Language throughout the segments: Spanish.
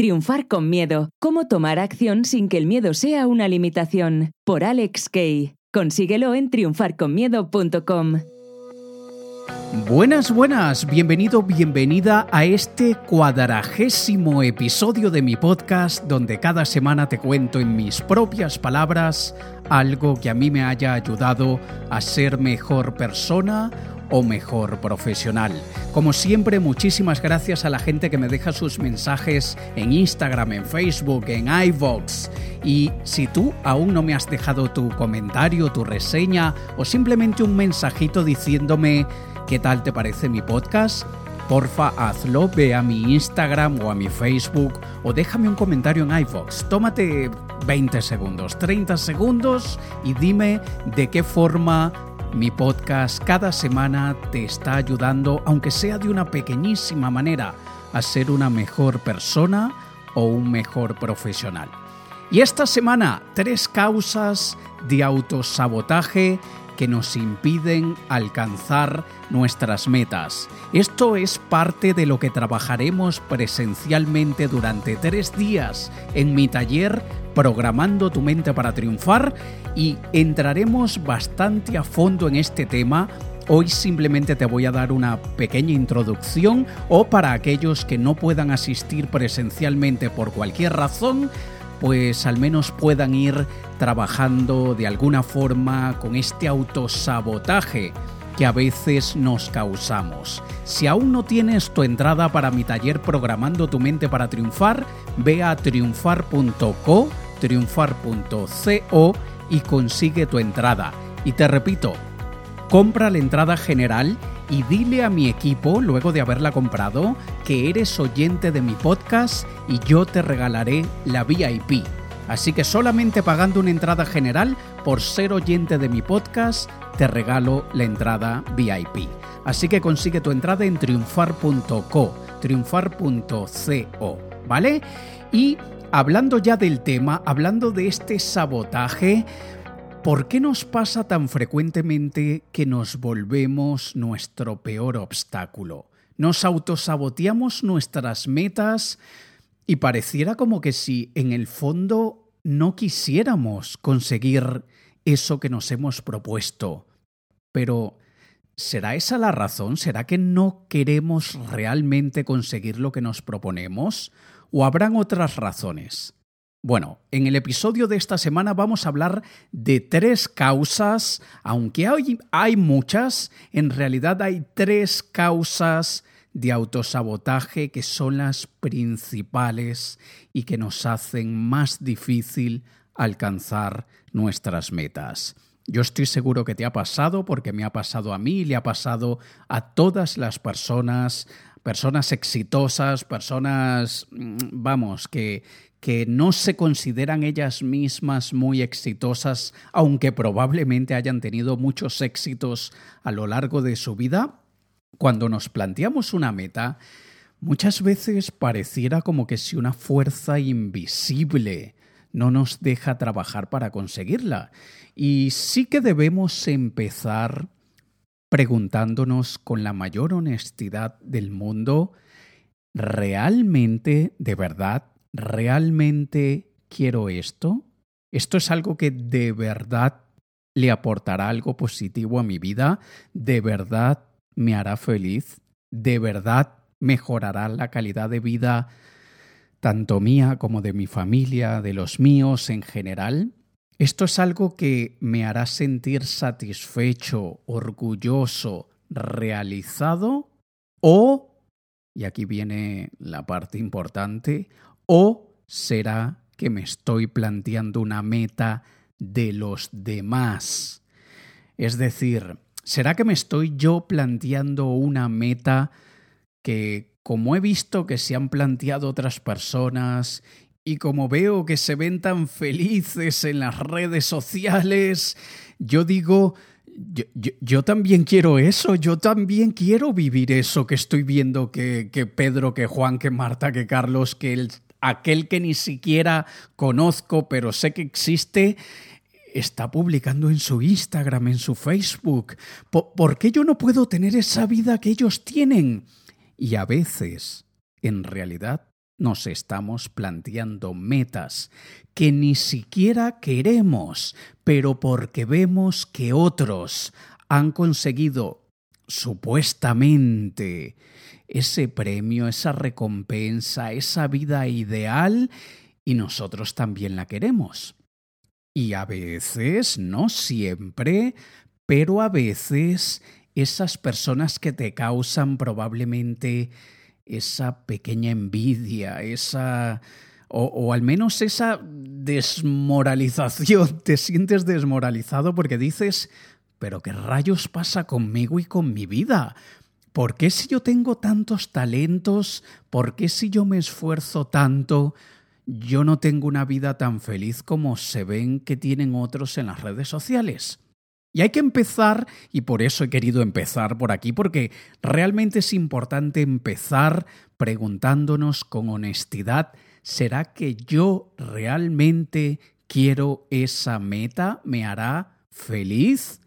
Triunfar con miedo. Cómo tomar acción sin que el miedo sea una limitación. Por Alex Kay. Consíguelo en triunfarconmiedo.com. Buenas, buenas, bienvenido, bienvenida a este cuadragésimo episodio de mi podcast donde cada semana te cuento en mis propias palabras algo que a mí me haya ayudado a ser mejor persona o mejor profesional. Como siempre, muchísimas gracias a la gente que me deja sus mensajes en Instagram, en Facebook, en iVoox. Y si tú aún no me has dejado tu comentario, tu reseña o simplemente un mensajito diciéndome qué tal te parece mi podcast, porfa hazlo, ve a mi Instagram o a mi Facebook o déjame un comentario en iVoox. Tómate 20 segundos, 30 segundos y dime de qué forma mi podcast cada semana te está ayudando, aunque sea de una pequeñísima manera, a ser una mejor persona o un mejor profesional. Y esta semana, tres causas de autosabotaje que nos impiden alcanzar nuestras metas. Esto es parte de lo que trabajaremos presencialmente durante tres días en mi taller Programando tu mente para triunfar y entraremos bastante a fondo en este tema. Hoy simplemente te voy a dar una pequeña introducción o para aquellos que no puedan asistir presencialmente por cualquier razón, pues al menos puedan ir trabajando de alguna forma con este autosabotaje que a veces nos causamos. Si aún no tienes tu entrada para mi taller Programando tu mente para triunfar, ve a triunfar.co, triunfar.co y consigue tu entrada. Y te repito, compra la entrada general y dile a mi equipo, luego de haberla comprado, que eres oyente de mi podcast y yo te regalaré la VIP. Así que solamente pagando una entrada general por ser oyente de mi podcast, te regalo la entrada VIP. Así que consigue tu entrada en triunfar.co, triunfar.co, ¿vale? Y hablando ya del tema, hablando de este sabotaje, ¿Por qué nos pasa tan frecuentemente que nos volvemos nuestro peor obstáculo? Nos autosaboteamos nuestras metas y pareciera como que si en el fondo no quisiéramos conseguir eso que nos hemos propuesto. Pero, ¿será esa la razón? ¿Será que no queremos realmente conseguir lo que nos proponemos? ¿O habrán otras razones? Bueno, en el episodio de esta semana vamos a hablar de tres causas, aunque hay, hay, muchas, en realidad hay tres causas de autosabotaje que son las principales y que nos hacen más difícil alcanzar nuestras metas. Yo estoy seguro que te ha pasado porque me ha pasado a mí y le ha pasado a todas las personas, personas exitosas, personas, mm, vamos, que, que no se consideran ellas mismas muy exitosas, aunque probablemente hayan tenido muchos éxitos a lo largo de su vida, cuando nos planteamos una meta, muchas veces pareciera como que si una fuerza invisible no nos deja trabajar para conseguirla. Y sí que debemos empezar preguntándonos con la mayor honestidad del mundo, ¿realmente, de verdad, realmente quiero esto? ¿Esto es algo que de verdad le aportará algo positivo a mi vida? ¿De verdad me hará feliz? ¿De verdad mejorará la calidad de vida tanto mía como de mi familia, de los míos en general? Esto es algo que me hará sentir satisfecho, orgulloso, realizado o, y aquí viene la parte importante, o será que me estoy planteando una meta de los demás. Es decir, ¿será que me estoy yo planteando una meta que, como he visto que se han planteado otras personas y como veo que se ven tan felices en las redes sociales, yo digo, yo, también quiero eso, yo también quiero vivir eso que estoy viendo que, que Pedro, que Juan, que Marta, que Carlos, que el aquel que ni siquiera conozco, pero sé que existe, está publicando en su Instagram, en su Facebook. ¿Por, qué yo no puedo tener esa vida que ellos tienen? Y a veces, en realidad, nos estamos planteando metas que ni siquiera queremos, pero porque vemos que otros han conseguido supuestamente ese premio, esa recompensa, esa vida ideal, y nosotros también la queremos. Y a veces, no siempre, pero a veces esas personas que te causan probablemente esa pequeña envidia, esa... O, o, al menos esa desmoralización, te sientes desmoralizado porque dices, pero ¿qué rayos pasa conmigo y con mi vida? ¿Por qué si yo tengo tantos talentos? ¿Por qué si yo me esfuerzo tanto? Yo no tengo una vida tan feliz como se ven que tienen otros en las redes sociales. Y hay que empezar, y por eso he querido empezar por aquí, porque realmente es importante empezar preguntándonos con honestidad, ¿será que yo realmente quiero esa meta? ¿Me hará feliz?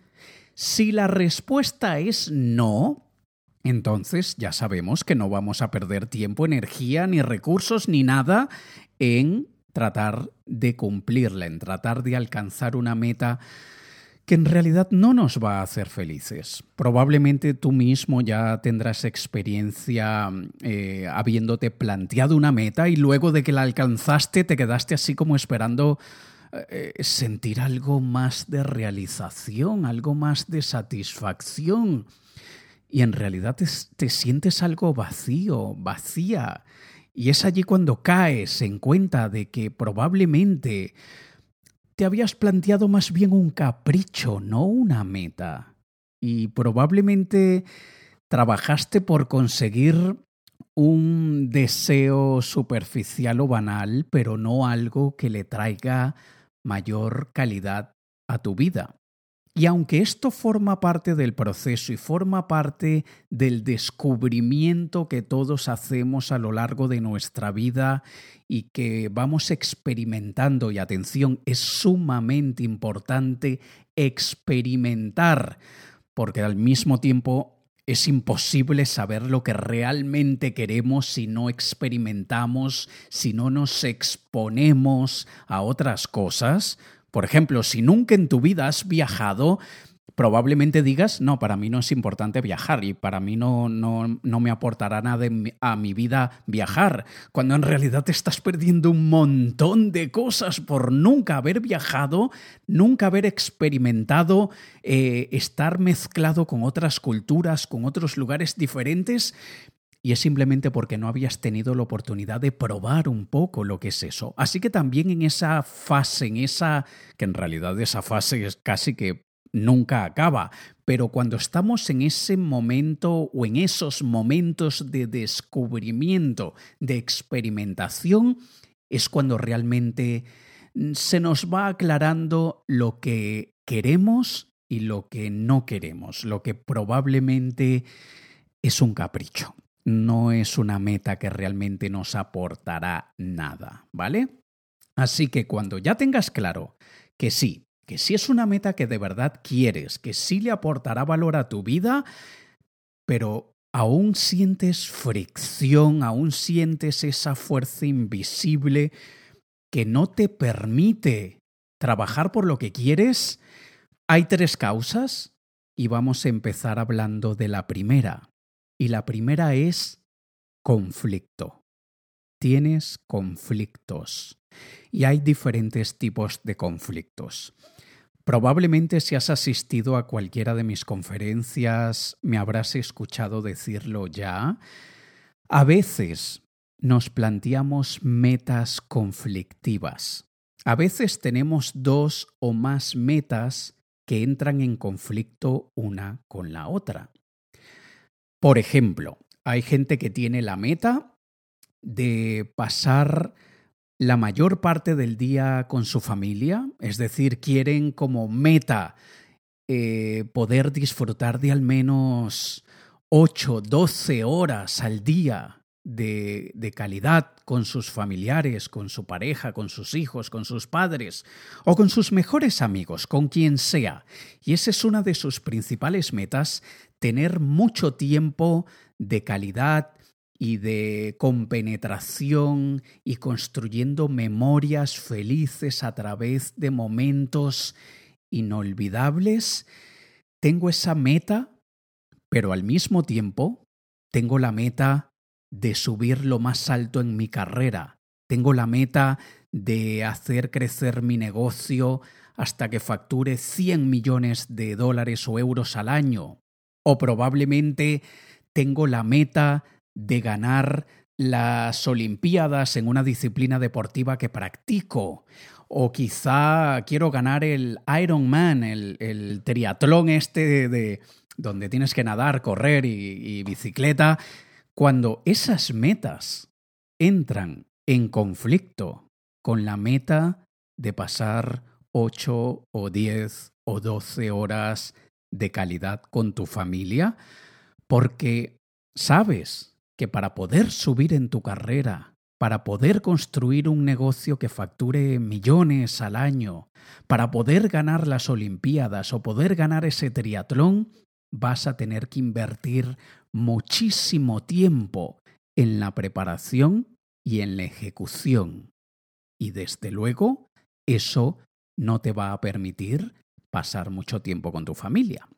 Si la respuesta es no, entonces ya sabemos que no vamos a perder tiempo, energía, ni recursos, ni nada en tratar de cumplirla, en tratar de alcanzar una meta que en realidad no nos va a hacer felices. Probablemente tú mismo ya tendrás experiencia eh, habiéndote planteado una meta y luego de que la alcanzaste te quedaste así como esperando eh, sentir algo más de realización, algo más de satisfacción. Y en realidad te sientes algo vacío, vacía. Y es allí cuando caes en cuenta de que probablemente te habías planteado más bien un capricho, no una meta. Y probablemente trabajaste por conseguir un deseo superficial o banal, pero no algo que le traiga mayor calidad a tu vida. Y aunque esto forma parte del proceso y forma parte del descubrimiento que todos hacemos a lo largo de nuestra vida y que vamos experimentando, y atención, es sumamente importante experimentar, porque al mismo tiempo es imposible saber lo que realmente queremos si no experimentamos, si no nos exponemos a otras cosas, por ejemplo, si nunca en tu vida has viajado, probablemente digas, no, para mí no es importante viajar y para mí no, no, no me aportará nada a mi vida viajar, cuando en realidad te estás perdiendo un montón de cosas por nunca haber viajado, nunca haber experimentado, eh, estar mezclado con otras culturas, con otros lugares diferentes y es simplemente porque no habías tenido la oportunidad de probar un poco lo que es eso. Así que también en esa fase, en esa, que en realidad esa fase es casi que nunca acaba, pero cuando estamos en ese momento o en esos momentos de descubrimiento, de experimentación, es cuando realmente se nos va aclarando lo que queremos y lo que no queremos, lo que probablemente es un capricho no es una meta que realmente nos aportará nada, ¿vale? Así que cuando ya tengas claro que sí, que sí es una meta que de verdad quieres, que sí le aportará valor a tu vida, pero aún sientes fricción, aún sientes esa fuerza invisible que no te permite trabajar por lo que quieres, hay tres causas y vamos a empezar hablando de la primera, y la primera es conflicto. Tienes conflictos. Y hay diferentes tipos de conflictos. Probablemente si has asistido a cualquiera de mis conferencias me habrás escuchado decirlo ya. A veces nos planteamos metas conflictivas. A veces tenemos dos o más metas que entran en conflicto una con la otra. Por ejemplo, hay gente que tiene la meta de pasar la mayor parte del día con su familia, es decir, quieren como meta eh, poder disfrutar de al menos 8, 12 horas al día de, de, calidad con sus familiares, con su pareja, con sus hijos, con sus padres o con sus mejores amigos, con quien sea. Y esa es una de sus principales metas, tener mucho tiempo de calidad, y de compenetración y construyendo memorias felices a través de momentos inolvidables, tengo esa meta, pero al mismo tiempo tengo la meta de subir lo más alto en mi carrera. Tengo la meta de hacer crecer mi negocio hasta que facture 100 millones de dólares o euros al año. O probablemente tengo la meta de ganar las Olimpiadas en una disciplina deportiva que practico. O quizá quiero ganar el Ironman, el, el triatlón este de, donde tienes que nadar, correr y bicicleta. Cuando esas metas entran en conflicto con la meta de pasar 8 o 10 o 12 horas de calidad con tu familia, porque sabes que para poder subir en tu carrera, para poder construir un negocio que facture millones al año, para poder ganar las Olimpiadas o poder ganar ese triatlón, vas a tener que invertir muchísimo tiempo en la preparación y en la ejecución. Y desde luego, eso no te va a permitir pasar mucho tiempo con tu familia.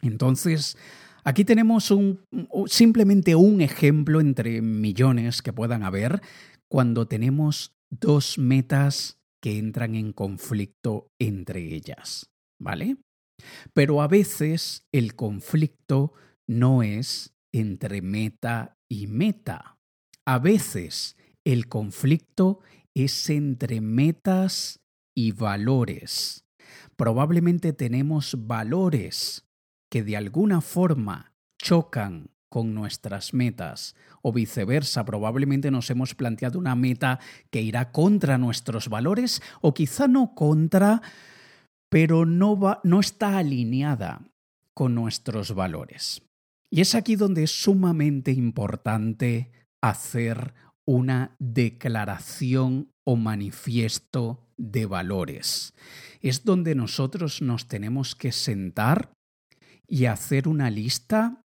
Entonces, aquí tenemos un, simplemente un ejemplo entre millones que puedan haber cuando tenemos dos metas que entran en conflicto entre ellas, ¿vale? Pero a veces el conflicto no es entre meta y meta. A veces el conflicto es entre metas y valores. Probablemente tenemos valores que de alguna forma chocan con nuestras metas o viceversa, probablemente nos hemos planteado una meta que irá contra nuestros valores o quizá no contra, pero no, va, no está alineada con nuestros valores. Y es aquí donde es sumamente importante hacer una declaración o manifiesto de valores. Es donde nosotros nos tenemos que sentar y hacer una lista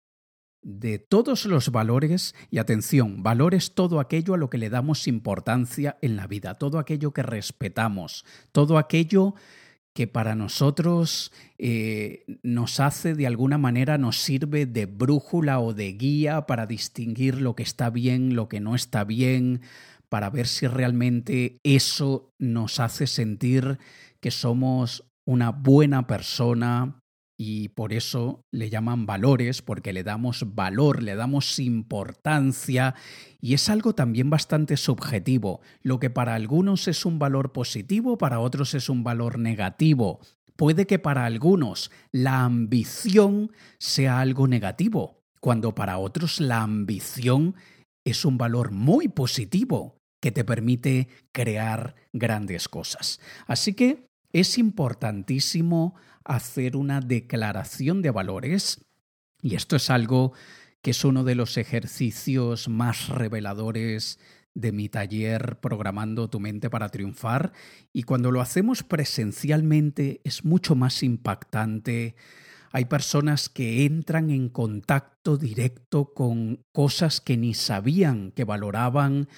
de todos los valores, y atención, valores todo aquello a lo que le damos importancia en la vida, todo aquello que respetamos, todo aquello que para nosotros eh, nos hace de alguna manera, nos sirve de brújula o de guía para distinguir lo que está bien, lo que no está bien, para ver si realmente eso nos hace sentir que somos una buena persona, y por eso le llaman valores, porque le damos valor, le damos importancia y es algo también bastante subjetivo. Lo que para algunos es un valor positivo, para otros es un valor negativo. Puede que para algunos la ambición sea algo negativo, cuando para otros la ambición es un valor muy positivo que te permite crear grandes cosas. Así que es importantísimo hacer una declaración de valores y esto es algo que es uno de los ejercicios más reveladores de mi taller Programando tu mente para triunfar y cuando lo hacemos presencialmente es mucho más impactante. Hay personas que entran en contacto directo con cosas que ni sabían que valoraban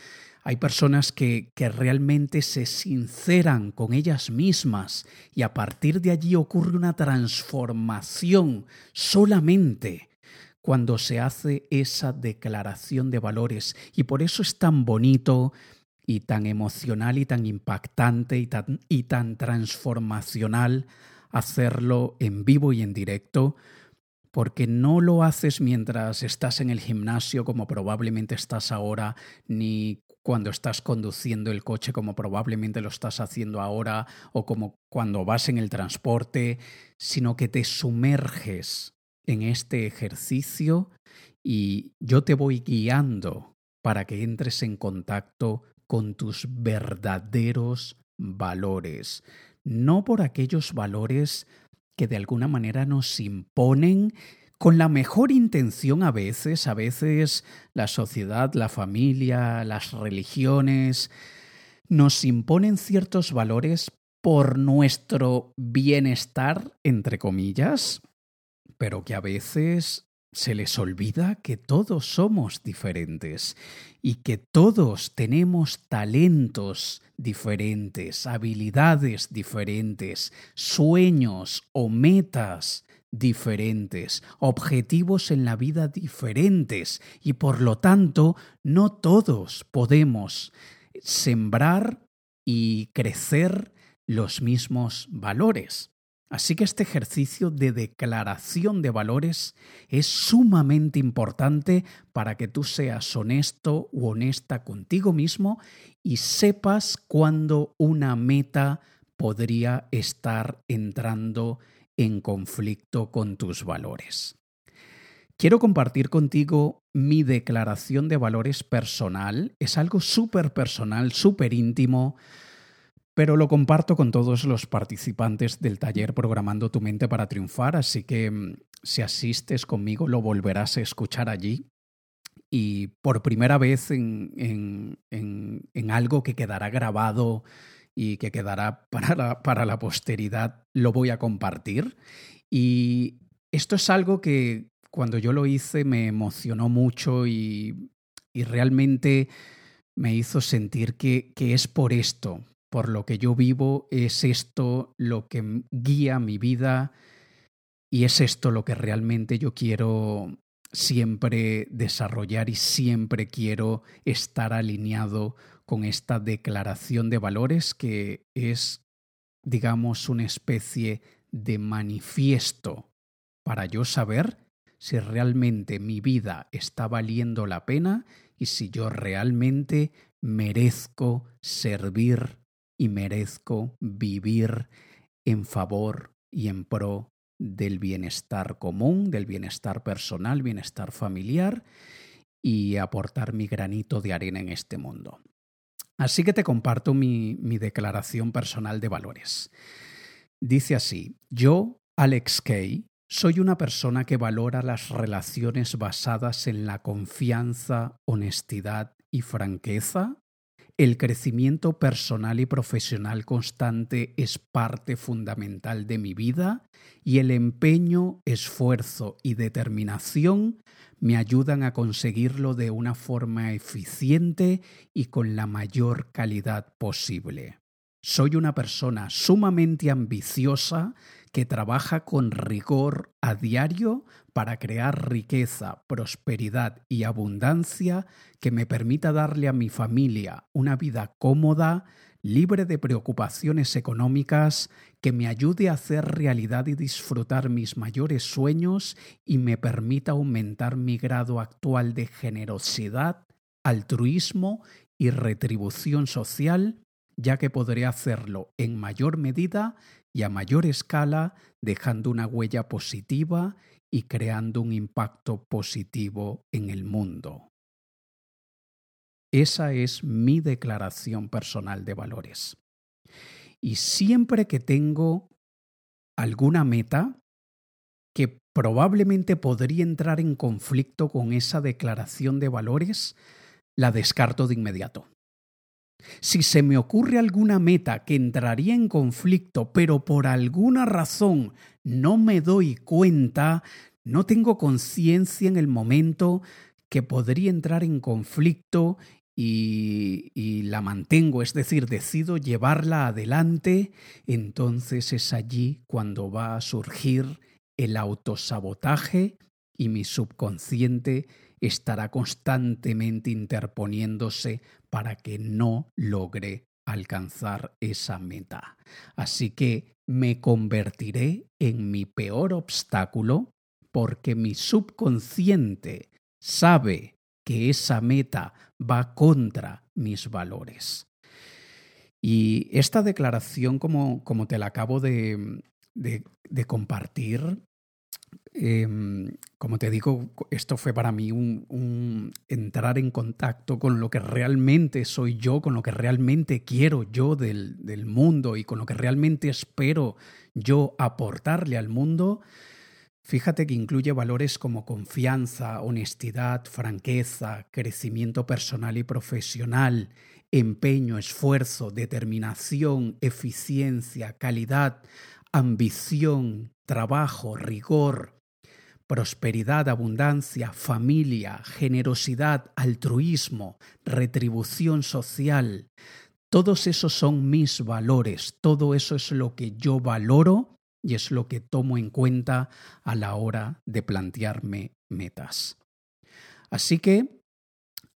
hay personas que, que realmente se sinceran con ellas mismas y a partir de allí ocurre una transformación solamente cuando se hace esa declaración de valores. Y por eso es tan bonito y tan emocional y tan impactante y tan, y tan transformacional hacerlo en vivo y en directo, porque no lo haces mientras estás en el gimnasio como probablemente estás ahora, ni cuando estás conduciendo el coche como probablemente lo estás haciendo ahora o como cuando vas en el transporte, sino que te sumerges en este ejercicio y yo te voy guiando para que entres en contacto con tus verdaderos valores, no por aquellos valores que de alguna manera nos imponen con la mejor intención a veces, a veces la sociedad, la familia, las religiones nos imponen ciertos valores por nuestro bienestar, entre comillas, pero que a veces se les olvida que todos somos diferentes y que todos tenemos talentos diferentes, habilidades diferentes, sueños o metas diferentes, objetivos en la vida diferentes y por lo tanto no todos podemos sembrar y crecer los mismos valores. Así que este ejercicio de declaración de valores es sumamente importante para que tú seas honesto u honesta contigo mismo y sepas cuándo una meta podría estar entrando en conflicto con tus valores. Quiero compartir contigo mi declaración de valores personal. Es algo súper personal, súper íntimo pero lo comparto con todos los participantes del taller Programando tu mente para triunfar, así que mm, si asistes conmigo lo volverás a escuchar allí y por primera vez en, en, algo que quedará grabado y que quedará para la, para la posteridad, lo voy a compartir. Y esto es algo que cuando yo lo hice me emocionó mucho y, y realmente me hizo sentir que, que es por esto, por lo que yo vivo, es esto lo que guía mi vida y es esto lo que realmente yo quiero siempre desarrollar y siempre quiero estar alineado con esta declaración de valores que es, digamos, una especie de manifiesto para yo saber si realmente mi vida está valiendo la pena y si yo realmente merezco servir y merezco vivir en favor y en pro del bienestar común, del bienestar personal, bienestar familiar y aportar mi granito de arena en este mundo. Así que te comparto mi, declaración personal de valores. Dice así, yo, Alex Kay, soy una persona que valora las relaciones basadas en la confianza, honestidad y franqueza el crecimiento personal y profesional constante es parte fundamental de mi vida y el empeño, esfuerzo y determinación me ayudan a conseguirlo de una forma eficiente y con la mayor calidad posible. Soy una persona sumamente ambiciosa que trabaja con rigor a diario para crear riqueza, prosperidad y abundancia que me permita darle a mi familia una vida cómoda, libre de preocupaciones económicas, que me ayude a hacer realidad y disfrutar mis mayores sueños y me permita aumentar mi grado actual de generosidad, altruismo y retribución social, ya que podré hacerlo en mayor medida y a mayor escala, dejando una huella positiva y creando un impacto positivo en el mundo. Esa es mi declaración personal de valores. Y siempre que tengo alguna meta que probablemente podría entrar en conflicto con esa declaración de valores, la descarto de inmediato. Si se me ocurre alguna meta que entraría en conflicto, pero por alguna razón no me doy cuenta, no tengo conciencia en el momento que podría entrar en conflicto y, la mantengo, es decir, decido llevarla adelante, entonces es allí cuando va a surgir el autosabotaje y mi subconsciente estará constantemente interponiéndose para que no logre alcanzar esa meta. Así que me convertiré en mi peor obstáculo porque mi subconsciente sabe que esa meta va contra mis valores. Y esta declaración, como, como te la acabo de, de compartir, Em, como te digo, esto fue para mí un, entrar en contacto con lo que realmente soy yo, con lo que realmente quiero yo del, del mundo y con lo que realmente espero yo aportarle al mundo. Fíjate que incluye valores como confianza, honestidad, franqueza, crecimiento personal y profesional, empeño, esfuerzo, determinación, eficiencia, calidad, ambición, trabajo, rigor, prosperidad, abundancia, familia, generosidad, altruismo, retribución social. Todos esos son mis valores, todo eso es lo que yo valoro y es lo que tomo en cuenta a la hora de plantearme metas. Así que,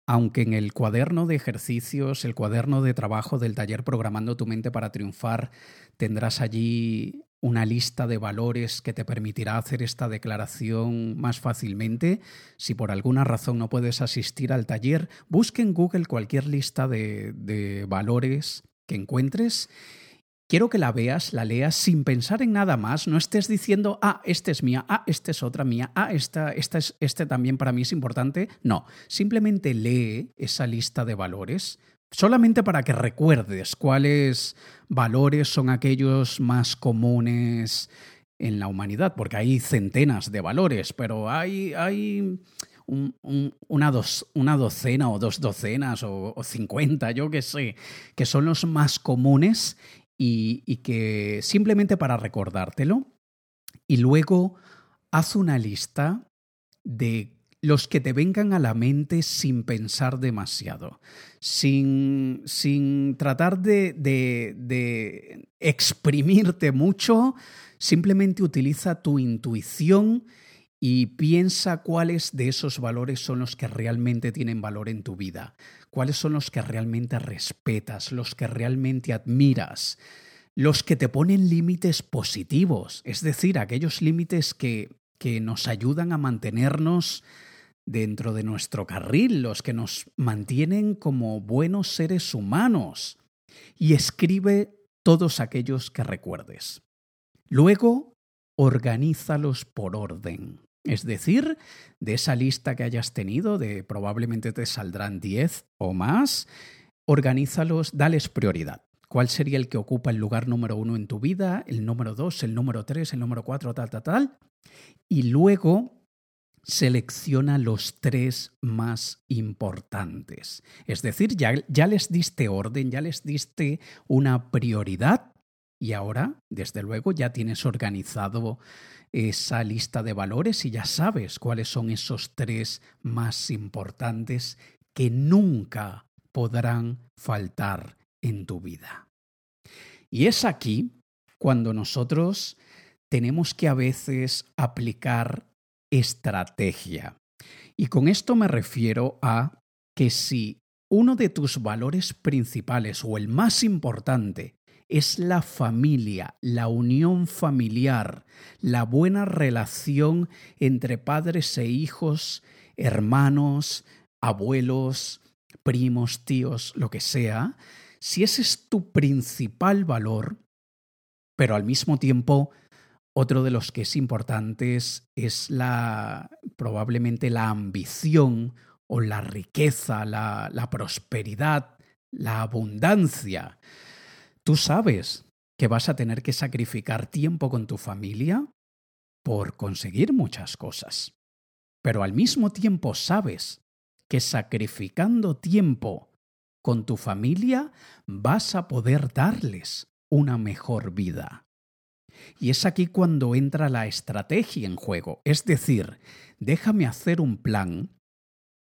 aunque en el cuaderno de ejercicios, el cuaderno de trabajo del taller Programando tu mente para triunfar, tendrás allí una lista de valores que te permitirá hacer esta declaración más fácilmente. Si por alguna razón no puedes asistir al taller, busque en Google cualquier lista de, valores que encuentres Quiero que la veas, la leas sin pensar en nada más, no estés diciendo, ah, este es mía, ah, este es otra mía, ah, esta, esta es, este también para mí es importante. No, simplemente lee esa lista de valores, solamente para que recuerdes cuáles valores son aquellos más comunes en la humanidad, porque hay centenas de valores, pero hay, una, docena o dos docenas o cincuenta, yo qué sé, que son los más comunes y, que simplemente para recordártelo y luego haz una lista de los que te vengan a la mente sin pensar demasiado, sin, sin tratar de, de, de, exprimirte mucho, simplemente utiliza tu intuición y piensa cuáles de esos valores son los que realmente tienen valor en tu vida cuáles son los que realmente respetas, los que realmente admiras, los que te ponen límites positivos, es decir, aquellos límites que, que nos ayudan a mantenernos dentro de nuestro carril, los que nos mantienen como buenos seres humanos. Y escribe todos aquellos que recuerdes. Luego, organízalos por orden. Es decir, de esa lista que hayas tenido, de probablemente te saldrán 10 o más, organízalos, dales prioridad. ¿Cuál sería el que ocupa el lugar número uno en tu vida, el número dos, el número tres, el número cuatro, tal, tal, tal? Y luego selecciona los tres más importantes. Es decir, ya, ya les diste orden, ya les diste una prioridad y ahora, desde luego, ya tienes organizado esa lista de valores y ya sabes cuáles son esos tres más importantes que nunca podrán faltar en tu vida. Y es aquí cuando nosotros tenemos que a veces aplicar estrategia. Y con esto me refiero a que si uno de tus valores principales o el más importante es la familia, la unión familiar, la buena relación entre padres e hijos, hermanos, abuelos, primos, tíos, lo que sea, si ese es tu principal valor, pero al mismo tiempo otro de los que es importante es la probablemente la ambición o la riqueza, la, la prosperidad, la abundancia. Tú sabes que vas a tener que sacrificar tiempo con tu familia por conseguir muchas cosas. Pero al mismo tiempo sabes que sacrificando tiempo con tu familia vas a poder darles una mejor vida. Y es aquí cuando entra la estrategia en juego, es decir, déjame hacer un plan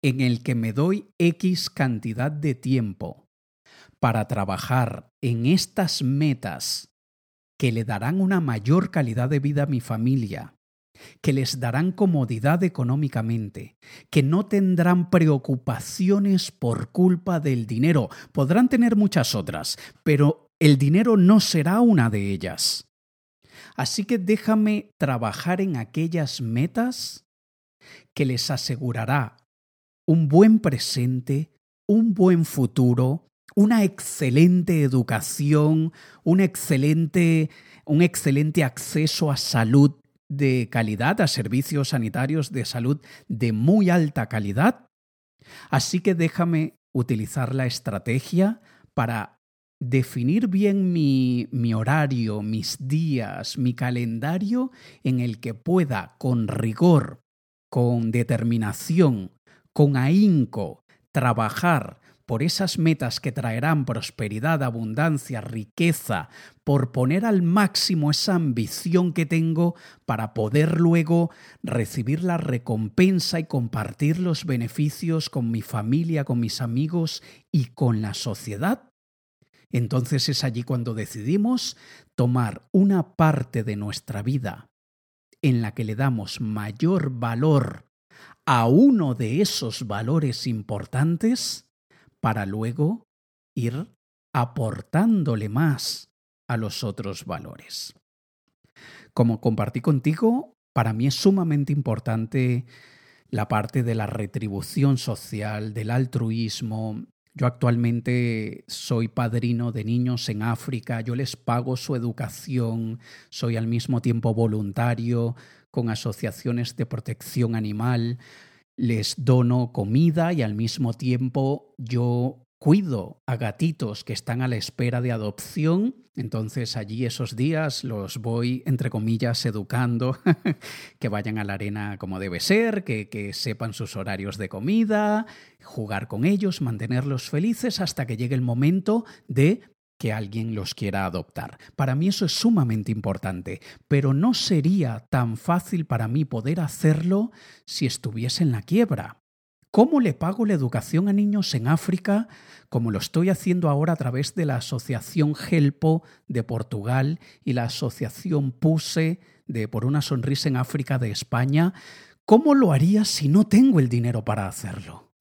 en el que me doy X cantidad de tiempo para trabajar en estas metas que le darán una mayor calidad de vida a mi familia, que les darán comodidad económicamente, que no tendrán preocupaciones por culpa del dinero. Podrán tener muchas otras, pero el dinero no será una de ellas. Así que déjame trabajar en aquellas metas que les asegurará un buen presente, un buen futuro una excelente educación, un excelente, un excelente acceso a salud de calidad, a servicios sanitarios de salud de muy alta calidad. Así que déjame utilizar la estrategia para definir bien mi, mi, horario, mis días, mi calendario en el que pueda con rigor, con determinación, con ahínco, trabajar por esas metas que traerán prosperidad, abundancia, riqueza, por poner al máximo esa ambición que tengo para poder luego recibir la recompensa y compartir los beneficios con mi familia, con mis amigos y con la sociedad, entonces es allí cuando decidimos tomar una parte de nuestra vida en la que le damos mayor valor a uno de esos valores importantes para luego ir aportándole más a los otros valores. Como compartí contigo, para mí es sumamente importante la parte de la retribución social, del altruismo, yo actualmente soy padrino de niños en África, yo les pago su educación, soy al mismo tiempo voluntario con asociaciones de protección animal, les dono comida y al mismo tiempo yo cuido a gatitos que están a la espera de adopción, entonces allí esos días los voy, entre comillas, educando, que vayan a la arena como debe ser, que, que sepan sus horarios de comida, jugar con ellos, mantenerlos felices hasta que llegue el momento de que alguien los quiera adoptar. Para mí eso es sumamente importante, pero no sería tan fácil para mí poder hacerlo si estuviese en la quiebra. ¿Cómo le pago la educación a niños en África, como lo estoy haciendo ahora a través de la Asociación Helpo de Portugal y la Asociación Puse de Por una Sonrisa en África de España? ¿Cómo lo haría si no tengo el dinero para hacerlo?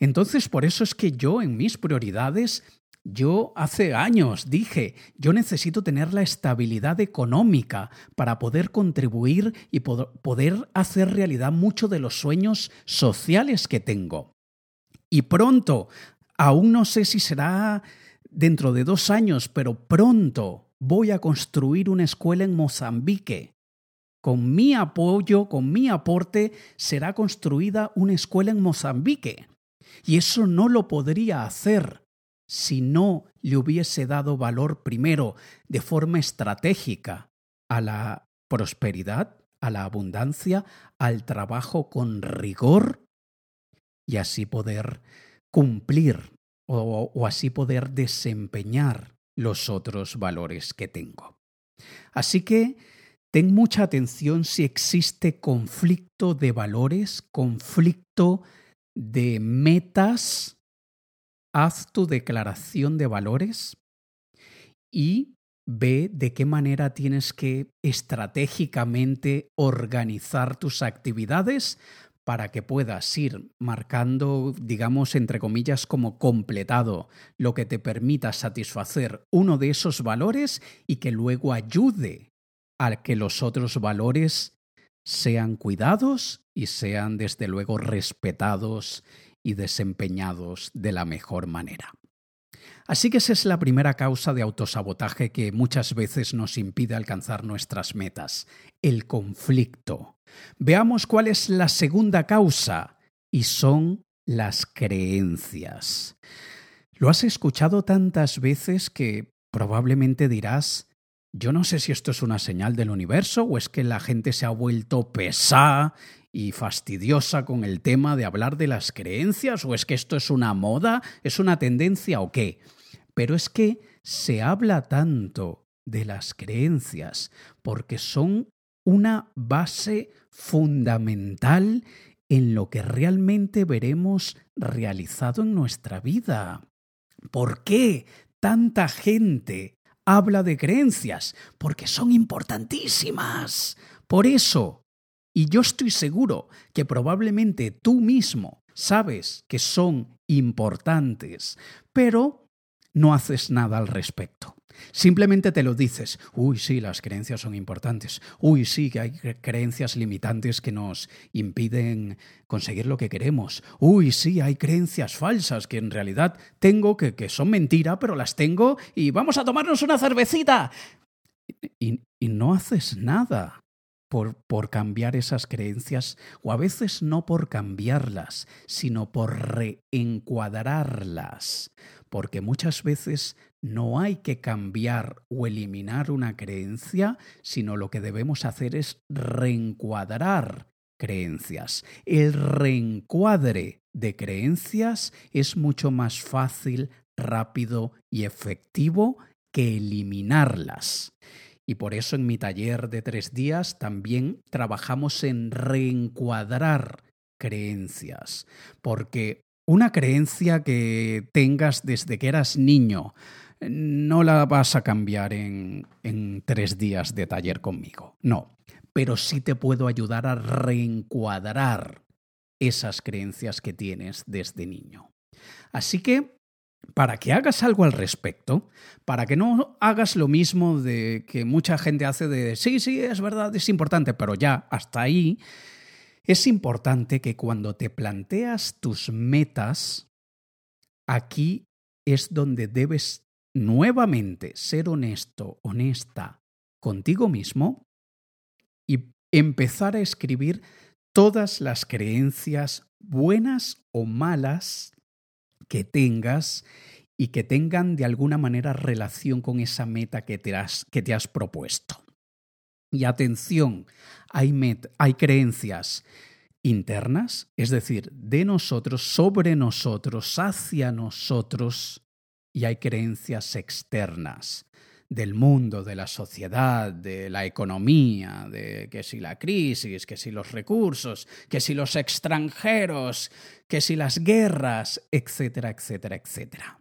Entonces, por eso es que yo en mis prioridades yo hace años dije, yo necesito tener la estabilidad económica para poder contribuir y poder hacer realidad muchos de los sueños sociales que tengo. Y pronto, aún no sé si será dentro de dos años, pero pronto voy a construir una escuela en Mozambique. Con mi apoyo, con mi aporte, será construida una escuela en Mozambique. Y eso no lo podría hacer si no le hubiese dado valor primero de forma estratégica a la prosperidad, a la abundancia, al trabajo con rigor y así poder cumplir o, así poder desempeñar los otros valores que tengo. Así que ten mucha atención si existe conflicto de valores, conflicto de metas haz tu declaración de valores y ve de qué manera tienes que estratégicamente organizar tus actividades para que puedas ir marcando, digamos, entre comillas, como completado lo que te permita satisfacer uno de esos valores y que luego ayude a que los otros valores sean cuidados y sean desde luego respetados y desempeñados de la mejor manera. Así que esa es la primera causa de autosabotaje que muchas veces nos impide alcanzar nuestras metas, el conflicto. Veamos cuál es la segunda causa, y son las creencias. Lo has escuchado tantas veces que probablemente dirás, yo no sé si esto es una señal del universo o es que la gente se ha vuelto pesada y fastidiosa con el tema de hablar de las creencias o es que esto es una moda, es una tendencia o qué. Pero es que se habla tanto de las creencias porque son una base fundamental en lo que realmente veremos realizado en nuestra vida. ¿Por qué tanta gente habla de creencias? Porque son importantísimas. Por eso, y yo estoy seguro que probablemente tú mismo sabes que son importantes, pero no haces nada al respecto. Simplemente te lo dices, uy, sí, las creencias son importantes, uy, sí, que hay creencias limitantes que nos impiden conseguir lo que queremos, uy, sí, hay creencias falsas que en realidad tengo, que, que son mentira, pero las tengo y vamos a tomarnos una cervecita. Y, y no haces nada por, cambiar esas creencias, o a veces no por cambiarlas, sino por reencuadrarlas, porque muchas veces no hay que cambiar o eliminar una creencia, sino lo que debemos hacer es reencuadrar creencias. El reencuadre de creencias es mucho más fácil, rápido y efectivo que eliminarlas. Y por eso en mi taller de tres días también trabajamos en reencuadrar creencias, porque una creencia que tengas desde que eras niño no la vas a cambiar en, en tres días de taller conmigo, no, pero sí te puedo ayudar a reencuadrar esas creencias que tienes desde niño. Así que para que hagas algo al respecto, para que no hagas lo mismo de que mucha gente hace de, sí, sí, es verdad, es importante, pero ya, hasta ahí, es importante que cuando te planteas tus metas, aquí es donde debes nuevamente ser honesto, honesta contigo mismo y empezar a escribir todas las creencias buenas o malas que tengas y que tengan de alguna manera relación con esa meta que te has, que te has propuesto. Y atención, hay, hay creencias internas, es decir, de nosotros, sobre nosotros, hacia nosotros, y hay creencias externas del mundo, de la sociedad, de la economía, de que si la crisis, que si los recursos, que si los extranjeros, que si las guerras, etcétera, etcétera, etcétera.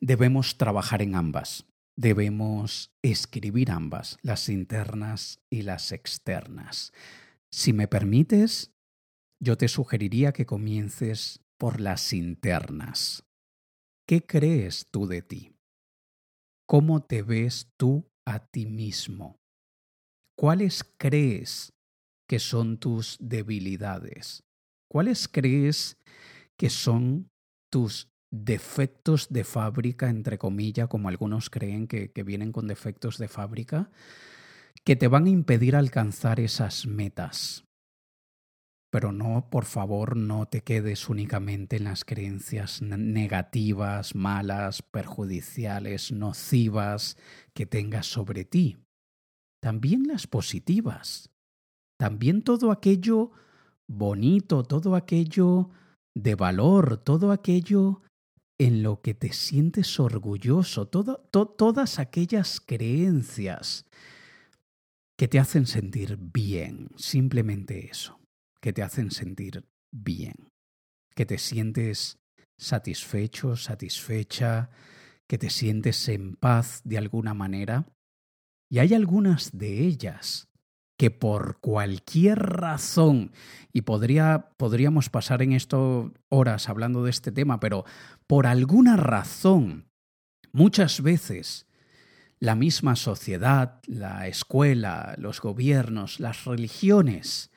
Debemos trabajar en ambas, debemos escribir ambas, las internas y las externas. Si me permites, yo te sugeriría que comiences por las internas. ¿Qué crees tú de ti? ¿Cómo te ves tú a ti mismo? ¿Cuáles crees que son tus debilidades? ¿Cuáles crees que son tus defectos de fábrica, entre comillas, como algunos creen que, que, vienen con defectos de fábrica, que te van a impedir alcanzar esas metas? Pero no, por favor, no te quedes únicamente en las creencias negativas, malas, perjudiciales, nocivas que tengas sobre ti. También las positivas. También todo aquello bonito, todo aquello de valor, todo aquello en lo que te sientes orgulloso, todas aquellas creencias que te hacen sentir bien, simplemente eso que te hacen sentir bien, que te sientes satisfecho, satisfecha, que te sientes en paz de alguna manera. Y hay algunas de ellas que por cualquier razón, y podría, podríamos pasar en esto horas hablando de este tema, pero por alguna razón, muchas veces la misma sociedad, la escuela, los gobiernos, las religiones,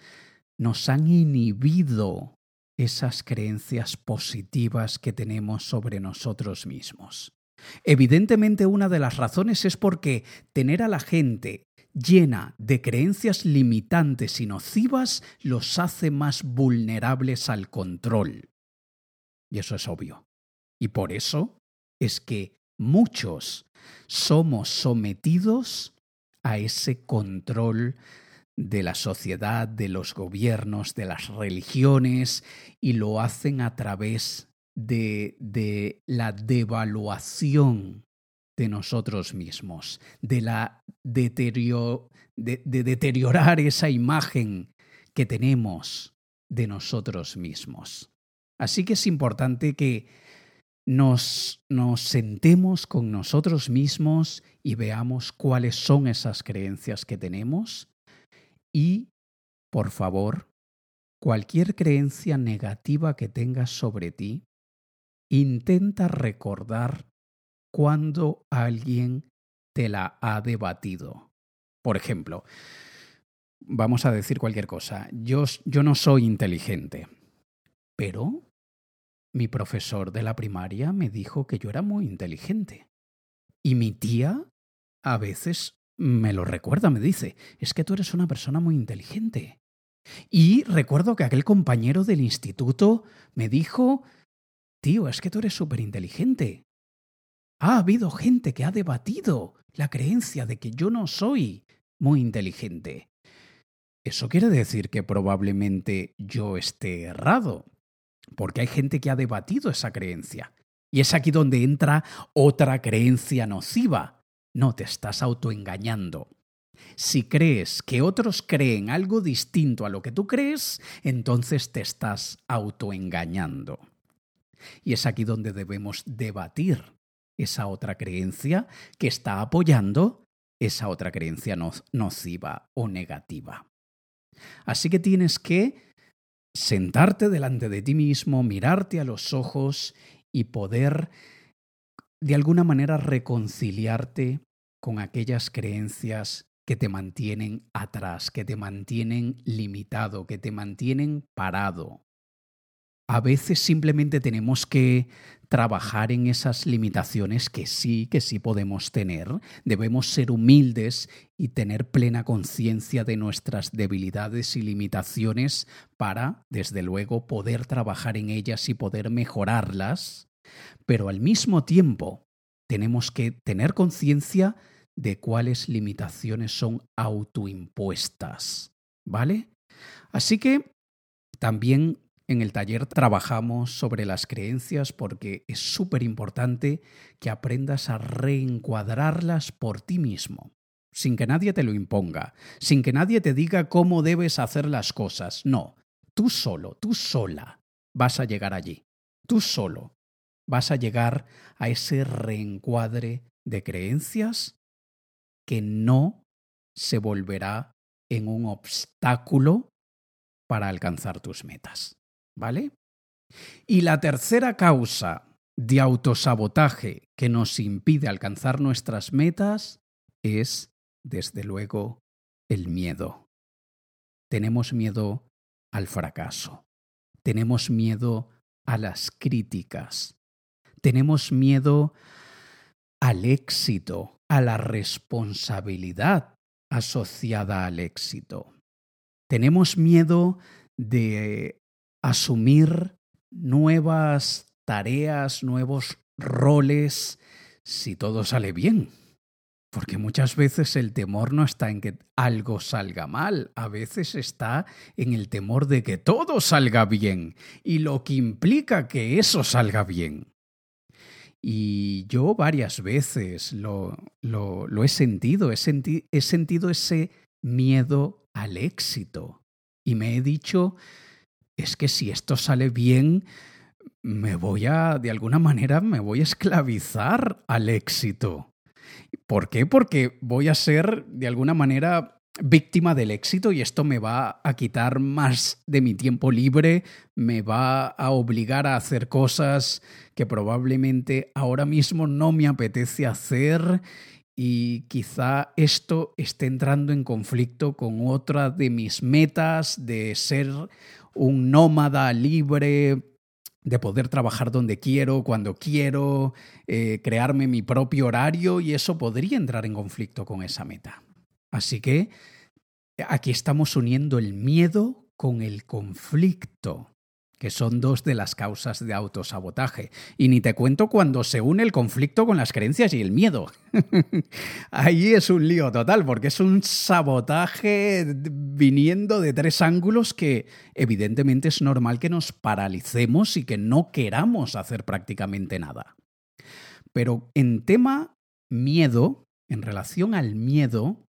nos han inhibido esas creencias positivas que tenemos sobre nosotros mismos. Evidentemente una de las razones es porque tener a la gente llena de creencias limitantes y nocivas los hace más vulnerables al control. Y eso es obvio. Y por eso es que muchos somos sometidos a ese control de la sociedad, de los gobiernos, de las religiones, y lo hacen a través de, de la devaluación de nosotros mismos, de, la de, de deteriorar esa imagen que tenemos de nosotros mismos. Así que es importante que nos, nos sentemos con nosotros mismos y veamos cuáles son esas creencias que tenemos y, por favor, cualquier creencia negativa que tengas sobre ti, intenta recordar cuando alguien te la ha debatido. Por ejemplo, vamos a decir cualquier cosa. Yo, yo no soy inteligente, pero mi profesor de la primaria me dijo que yo era muy inteligente. Y mi tía a veces me lo recuerda, me dice, es que tú eres una persona muy inteligente. Y recuerdo que aquel compañero del instituto me dijo, tío, es que tú eres súper inteligente. Ha habido gente que ha debatido la creencia de que yo no soy muy inteligente. eso quiere decir que probablemente yo esté errado, porque hay gente que ha debatido esa creencia. Y es aquí donde entra otra creencia nociva. No te estás autoengañando. Si crees que otros creen algo distinto a lo que tú crees, entonces te estás autoengañando. Y es aquí donde debemos debatir esa otra creencia que está apoyando esa otra creencia nociva o negativa. Así que tienes que sentarte delante de ti mismo, mirarte a los ojos y poder de alguna manera reconciliarte con aquellas creencias que te mantienen atrás, que te mantienen limitado, que te mantienen parado. A veces simplemente tenemos que trabajar en esas limitaciones que sí, que sí podemos tener. Debemos ser humildes y tener plena conciencia de nuestras debilidades y limitaciones para, desde luego, poder trabajar en ellas y poder mejorarlas. Pero al mismo tiempo, tenemos que tener conciencia de cuáles limitaciones son autoimpuestas. ¿Vale? Así que también en el taller trabajamos sobre las creencias porque es súper importante que aprendas a reencuadrarlas por ti mismo, sin que nadie te lo imponga, sin que nadie te diga cómo debes hacer las cosas. No, tú solo, tú sola vas a llegar allí. Tú solo vas a llegar a ese reencuadre de creencias que no se volverá en un obstáculo para alcanzar tus metas. ¿Vale? Y la tercera causa de autosabotaje que nos impide alcanzar nuestras metas es, desde luego, el miedo. Tenemos miedo al fracaso. Tenemos miedo a las críticas. Tenemos miedo al éxito, a la responsabilidad asociada al éxito. Tenemos miedo de asumir nuevas tareas, nuevos roles, si todo sale bien. Porque muchas veces el temor no está en que algo salga mal, a veces está en el temor de que todo salga bien y lo que implica que eso salga bien. Y yo varias veces lo, lo, he sentido, he, he sentido ese miedo al éxito. Y me he dicho, es que si esto sale bien, me voy a, de alguna manera, me voy a esclavizar al éxito. ¿Por qué? Porque voy a ser, de alguna manera, víctima del éxito y esto me va a quitar más de mi tiempo libre, me va a obligar a hacer cosas que probablemente ahora mismo no me apetece hacer y quizá esto esté entrando en conflicto con otra de mis metas de ser un nómada libre, de poder trabajar donde quiero, cuando quiero, eh, crearme mi propio horario y eso podría entrar en conflicto con esa meta. Así que aquí estamos uniendo el miedo con el conflicto que son dos de las causas de autosabotaje. Y ni te cuento cuando se une el conflicto con las creencias y el miedo. Ahí es un lío total, porque es un sabotaje viniendo de tres ángulos que evidentemente es normal que nos paralicemos y que no queramos hacer prácticamente nada. Pero en tema miedo, en relación al miedo,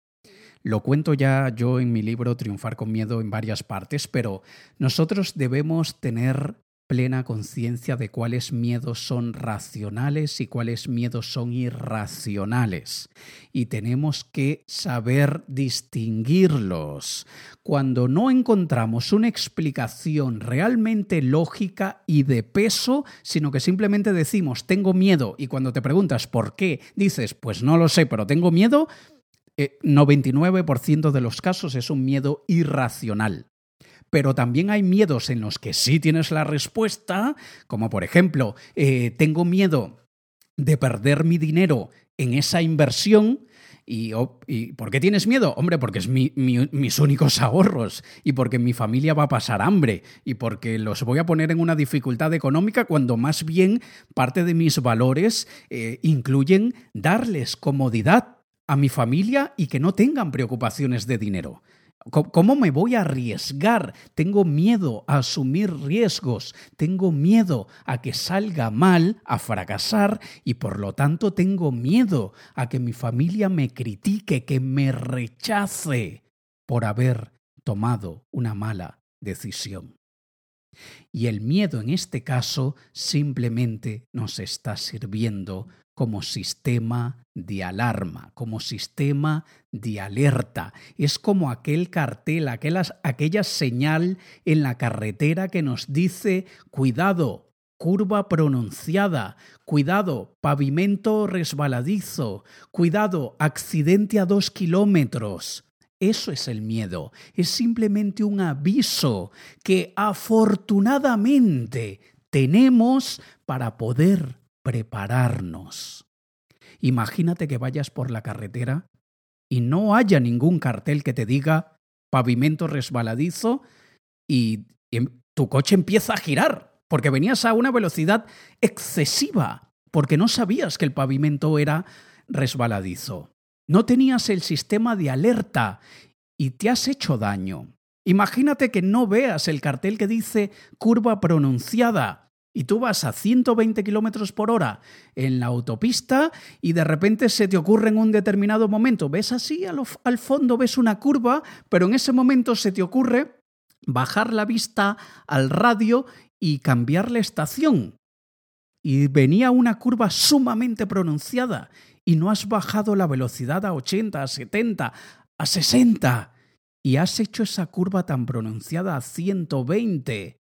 lo cuento ya yo en mi libro Triunfar con Miedo en varias partes, pero nosotros debemos tener plena conciencia de cuáles miedos son racionales y cuáles miedos son irracionales. Y tenemos que saber distinguirlos. Cuando no encontramos una explicación realmente lógica y de peso, sino que simplemente decimos tengo miedo y cuando te preguntas por qué, dices pues no lo sé, pero tengo miedo, 99% eh, de los casos es un miedo irracional. Pero también hay miedos en los que sí tienes la respuesta, como por ejemplo, eh, tengo miedo de perder mi dinero en esa inversión, ¿Y, por qué tienes miedo? Hombre, porque es mis únicos ahorros y porque mi familia va a pasar hambre y porque los voy a poner en una dificultad económica cuando más bien parte de mis valores eh, incluyen darles comodidad a mi familia y que no tengan preocupaciones de dinero. ¿Cómo me voy a arriesgar? Tengo miedo a asumir riesgos, tengo miedo a que salga mal, a fracasar y por lo tanto tengo miedo a que mi familia me critique, que me rechace por haber tomado una mala decisión. Y el miedo en este caso simplemente nos está sirviendo como sistema de alarma, como sistema de alerta. Es como aquel cartel, aquella, señal en la carretera que nos dice cuidado, curva pronunciada, cuidado, pavimento resbaladizo, cuidado, accidente a dos kilómetros. Eso es el miedo, es simplemente un aviso que afortunadamente tenemos para poder prepararnos. Imagínate que vayas por la carretera y no haya ningún cartel que te diga pavimento resbaladizo y, tu coche empieza a girar porque venías a una velocidad excesiva porque no sabías que el pavimento era resbaladizo. No tenías el sistema de alerta y te has hecho daño. Imagínate que no veas el cartel que dice curva pronunciada y tú vas a 120 kilómetros por hora en la autopista y de repente se te ocurre en un determinado momento, ves así al, al, fondo, ves una curva, pero en ese momento se te ocurre bajar la vista al radio y cambiar la estación. Y venía una curva sumamente pronunciada y no has bajado la velocidad a 80, a 70, a 60 y has hecho esa curva tan pronunciada a 120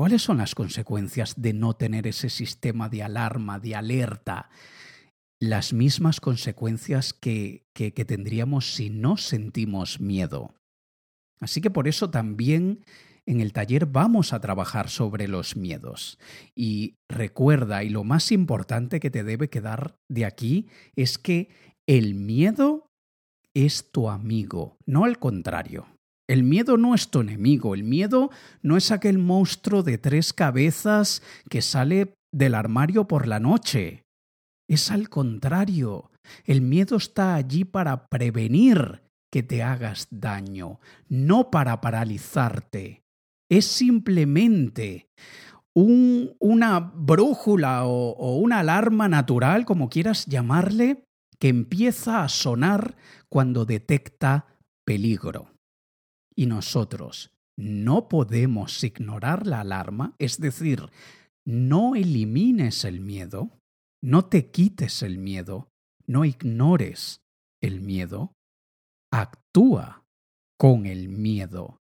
¿Cuáles son las consecuencias de no tener ese sistema de alarma, de alerta? Las mismas consecuencias que, que, tendríamos si no sentimos miedo. Así que por eso también en el taller vamos a trabajar sobre los miedos. Y recuerda, y lo más importante que te debe quedar de aquí, es que el miedo es tu amigo, no al contrario. El miedo no es tu enemigo, el miedo no es aquel monstruo de tres cabezas que sale del armario por la noche. Es al contrario, el miedo está allí para prevenir que te hagas daño, no para paralizarte. Es simplemente un, una brújula o una alarma natural, como quieras llamarle, que empieza a sonar cuando detecta peligro y nosotros no podemos ignorar la alarma, es decir, no elimines el miedo, no te quites el miedo, no ignores el miedo, actúa con el miedo.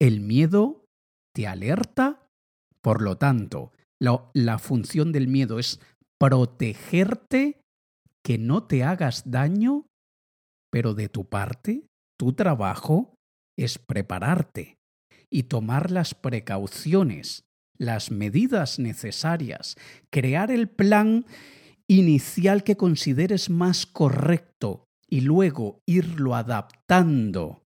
El miedo te alerta, por lo tanto, la, la, función del miedo es protegerte, que no te hagas daño, pero de tu parte, tu trabajo es prepararte y tomar las precauciones, las medidas necesarias, crear el plan inicial que consideres más correcto y luego irlo adaptando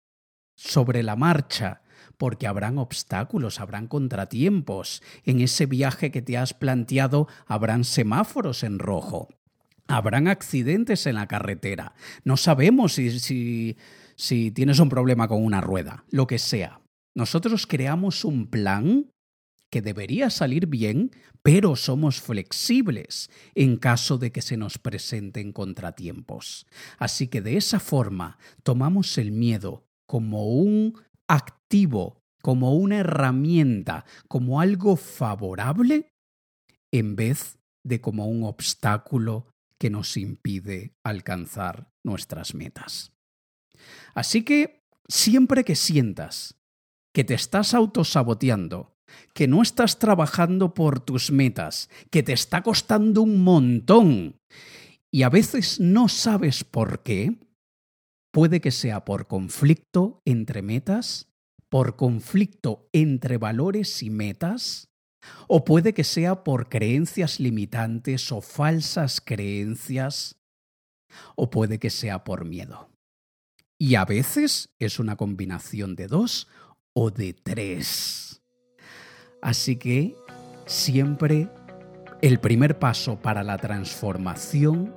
sobre la marcha, porque habrán obstáculos, habrán contratiempos. En ese viaje que te has planteado habrán semáforos en rojo, habrán accidentes en la carretera. No sabemos si, si si tienes un problema con una rueda, lo que sea. Nosotros creamos un plan que debería salir bien, pero somos flexibles en caso de que se nos presenten contratiempos. Así que de esa forma tomamos el miedo como un activo, como una herramienta, como algo favorable, en vez de como un obstáculo que nos impide alcanzar nuestras metas. Así que siempre que sientas que te estás autosaboteando, que no estás trabajando por tus metas, que te está costando un montón y a veces no sabes por qué, puede que sea por conflicto entre metas, por conflicto entre valores y metas, o puede que sea por creencias limitantes o falsas creencias, o puede que sea por miedo. Y a veces es una combinación de dos o de tres. Así que siempre el primer paso para la transformación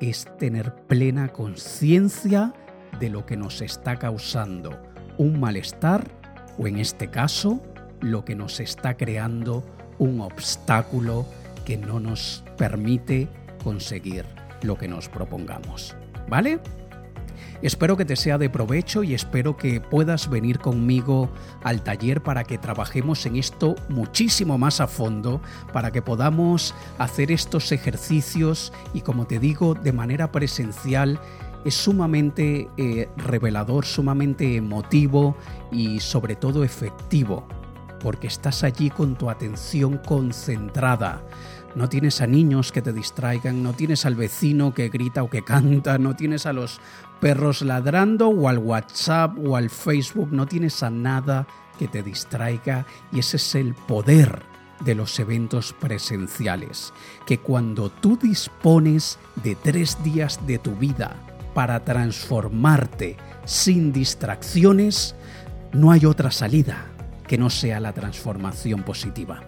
es tener plena conciencia de lo que nos está causando un malestar o en este caso lo que nos está creando un obstáculo que no nos permite conseguir lo que nos propongamos. ¿Vale? Espero que te sea de provecho y espero que puedas venir conmigo al taller para que trabajemos en esto muchísimo más a fondo, para que podamos hacer estos ejercicios y como te digo, de manera presencial es sumamente eh, revelador, sumamente emotivo y sobre todo efectivo, porque estás allí con tu atención concentrada. No tienes a niños que te distraigan, no tienes al vecino que grita o que canta, no tienes a los perros ladrando o al WhatsApp o al Facebook, no tienes a nada que te distraiga y ese es el poder de los eventos presenciales, que cuando tú dispones de tres días de tu vida para transformarte sin distracciones, no hay otra salida que no sea la transformación positiva.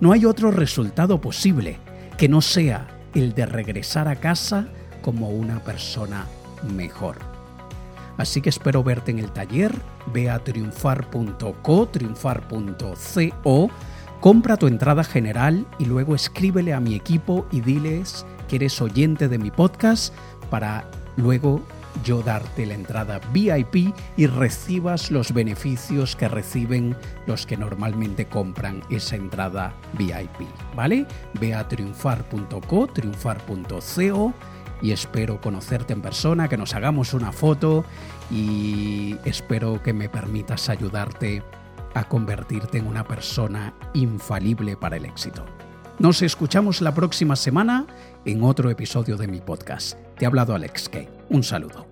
No hay otro resultado posible que no sea el de regresar a casa como una persona mejor. Así que espero verte en el taller, ve a triunfar.co, triunfar.co, compra tu entrada general y luego escríbele a mi equipo y diles que eres oyente de mi podcast para luego yo darte la entrada VIP y recibas los beneficios que reciben los que normalmente compran esa entrada VIP, ¿vale? Ve a triunfar.co, triunfar.co y espero conocerte en persona, que nos hagamos una foto y espero que me permitas ayudarte a convertirte en una persona infalible para el éxito. Nos escuchamos la próxima semana en otro episodio de mi podcast. Te ha hablado Alex Kay. Un saludo.